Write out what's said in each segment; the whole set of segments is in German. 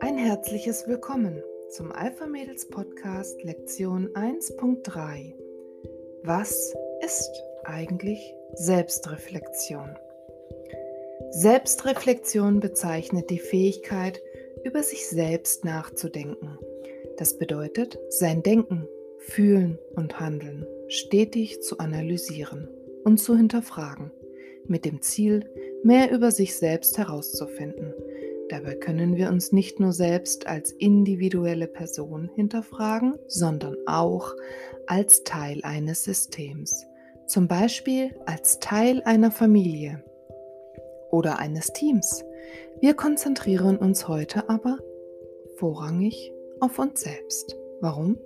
Ein herzliches Willkommen zum Alpha Mädels Podcast Lektion 1.3. Was ist eigentlich Selbstreflexion? Selbstreflexion bezeichnet die Fähigkeit, über sich selbst nachzudenken. Das bedeutet, sein Denken, Fühlen und Handeln stetig zu analysieren und zu hinterfragen, mit dem Ziel, mehr über sich selbst herauszufinden. Dabei können wir uns nicht nur selbst als individuelle Person hinterfragen, sondern auch als Teil eines Systems, zum Beispiel als Teil einer Familie oder eines Teams. Wir konzentrieren uns heute aber vorrangig auf uns selbst. Warum?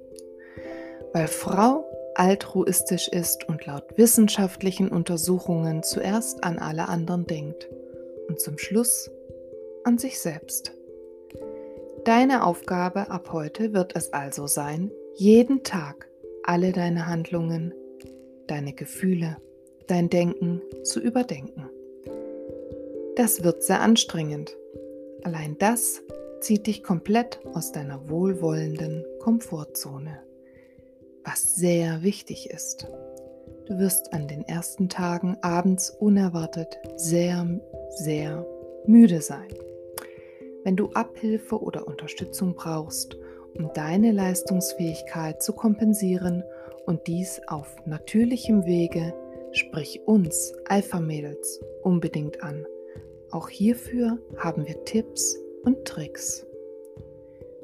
Weil Frau altruistisch ist und laut wissenschaftlichen Untersuchungen zuerst an alle anderen denkt und zum Schluss an sich selbst. Deine Aufgabe ab heute wird es also sein, jeden Tag alle deine Handlungen, deine Gefühle, dein Denken zu überdenken. Das wird sehr anstrengend. Allein das zieht dich komplett aus deiner wohlwollenden Komfortzone, was sehr wichtig ist. Du wirst an den ersten Tagen abends unerwartet sehr, sehr müde sein. Wenn du Abhilfe oder Unterstützung brauchst, um deine Leistungsfähigkeit zu kompensieren und dies auf natürlichem Wege, sprich uns Alpha-Mädels unbedingt an. Auch hierfür haben wir Tipps und Tricks.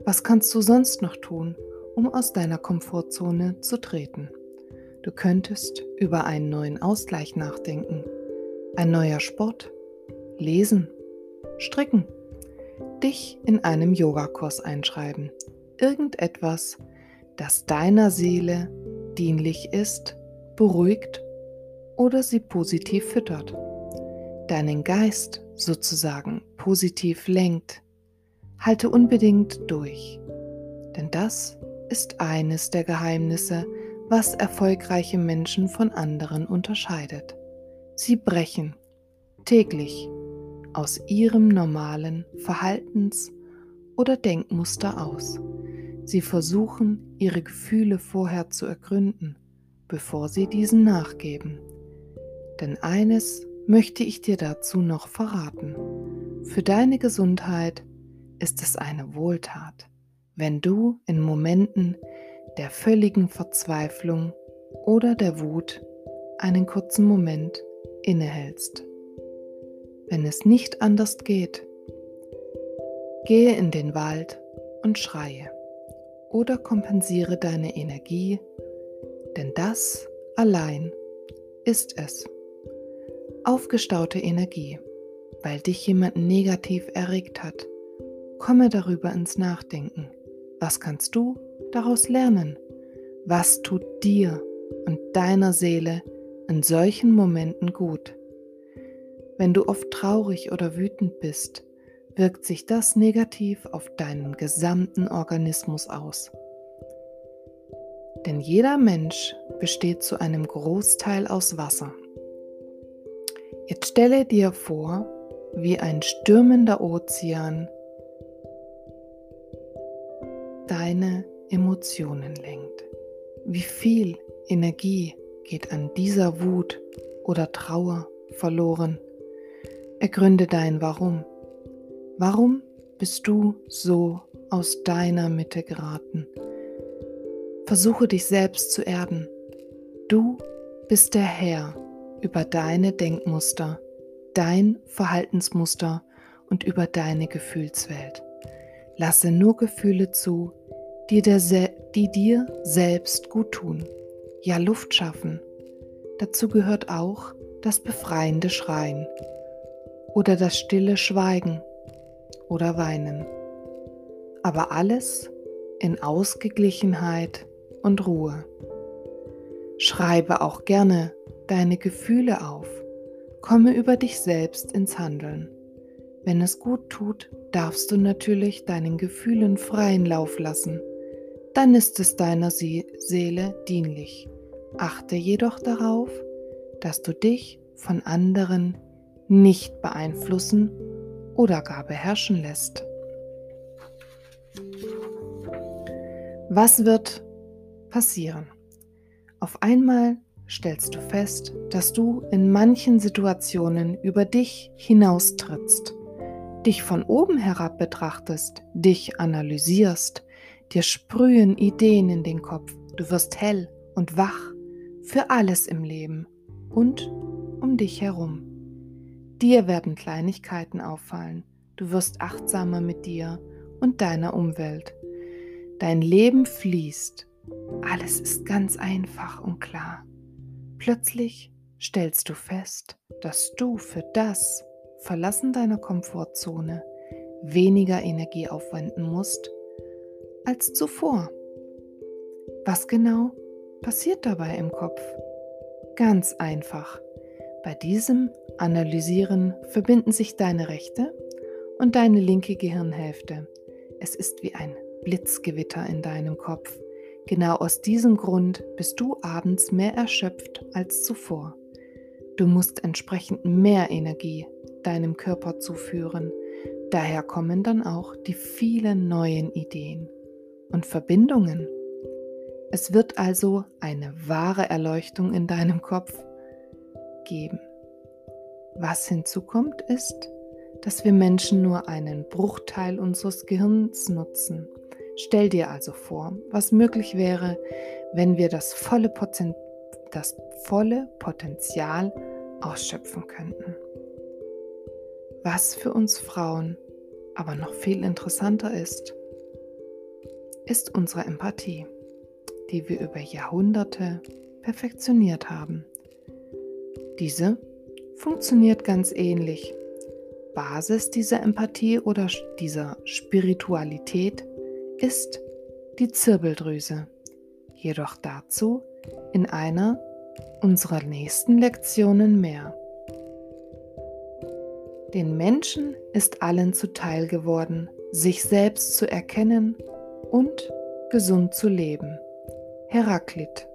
Was kannst du sonst noch tun, um aus deiner Komfortzone zu treten? Du könntest über einen neuen Ausgleich nachdenken, ein neuer Sport, lesen, stricken, dich in einem Yogakurs einschreiben, irgendetwas, das deiner Seele dienlich ist, beruhigt oder sie positiv füttert deinen Geist sozusagen positiv lenkt, halte unbedingt durch. Denn das ist eines der Geheimnisse, was erfolgreiche Menschen von anderen unterscheidet. Sie brechen täglich aus ihrem normalen Verhaltens- oder Denkmuster aus. Sie versuchen, ihre Gefühle vorher zu ergründen, bevor sie diesen nachgeben. Denn eines möchte ich dir dazu noch verraten. Für deine Gesundheit ist es eine Wohltat, wenn du in Momenten der völligen Verzweiflung oder der Wut einen kurzen Moment innehältst. Wenn es nicht anders geht, gehe in den Wald und schreie oder kompensiere deine Energie, denn das allein ist es aufgestaute Energie, weil dich jemand negativ erregt hat. Komme darüber ins Nachdenken. Was kannst du daraus lernen? Was tut dir und deiner Seele in solchen Momenten gut? Wenn du oft traurig oder wütend bist, wirkt sich das negativ auf deinen gesamten Organismus aus. Denn jeder Mensch besteht zu einem Großteil aus Wasser. Jetzt stelle dir vor, wie ein stürmender Ozean deine Emotionen lenkt. Wie viel Energie geht an dieser Wut oder Trauer verloren? Ergründe dein Warum. Warum bist du so aus deiner Mitte geraten? Versuche dich selbst zu erden. Du bist der Herr über deine Denkmuster, dein Verhaltensmuster und über deine Gefühlswelt. Lasse nur Gefühle zu, die dir, die dir selbst gut tun. Ja, Luft schaffen. Dazu gehört auch das befreiende Schreien oder das stille Schweigen oder Weinen. Aber alles in Ausgeglichenheit und Ruhe. Schreibe auch gerne deine Gefühle auf. Komme über dich selbst ins Handeln. Wenn es gut tut, darfst du natürlich deinen Gefühlen freien Lauf lassen. Dann ist es deiner Seele dienlich. Achte jedoch darauf, dass du dich von anderen nicht beeinflussen oder gar beherrschen lässt. Was wird passieren? Auf einmal stellst du fest, dass du in manchen Situationen über dich hinaustrittst, dich von oben herab betrachtest, dich analysierst, dir sprühen Ideen in den Kopf, du wirst hell und wach für alles im Leben und um dich herum. Dir werden Kleinigkeiten auffallen, du wirst achtsamer mit dir und deiner Umwelt. Dein Leben fließt, alles ist ganz einfach und klar. Plötzlich stellst du fest, dass du für das Verlassen deiner Komfortzone weniger Energie aufwenden musst als zuvor. Was genau passiert dabei im Kopf? Ganz einfach. Bei diesem Analysieren verbinden sich deine rechte und deine linke Gehirnhälfte. Es ist wie ein Blitzgewitter in deinem Kopf. Genau aus diesem Grund bist du abends mehr erschöpft als zuvor. Du musst entsprechend mehr Energie deinem Körper zuführen. Daher kommen dann auch die vielen neuen Ideen und Verbindungen. Es wird also eine wahre Erleuchtung in deinem Kopf geben. Was hinzukommt ist, dass wir Menschen nur einen Bruchteil unseres Gehirns nutzen Stell dir also vor, was möglich wäre, wenn wir das volle, Poten das volle Potenzial ausschöpfen könnten. Was für uns Frauen aber noch viel interessanter ist, ist unsere Empathie, die wir über Jahrhunderte perfektioniert haben. Diese funktioniert ganz ähnlich. Basis dieser Empathie oder dieser Spiritualität ist die Zirbeldrüse, jedoch dazu in einer unserer nächsten Lektionen mehr. Den Menschen ist allen zuteil geworden, sich selbst zu erkennen und gesund zu leben. Heraklit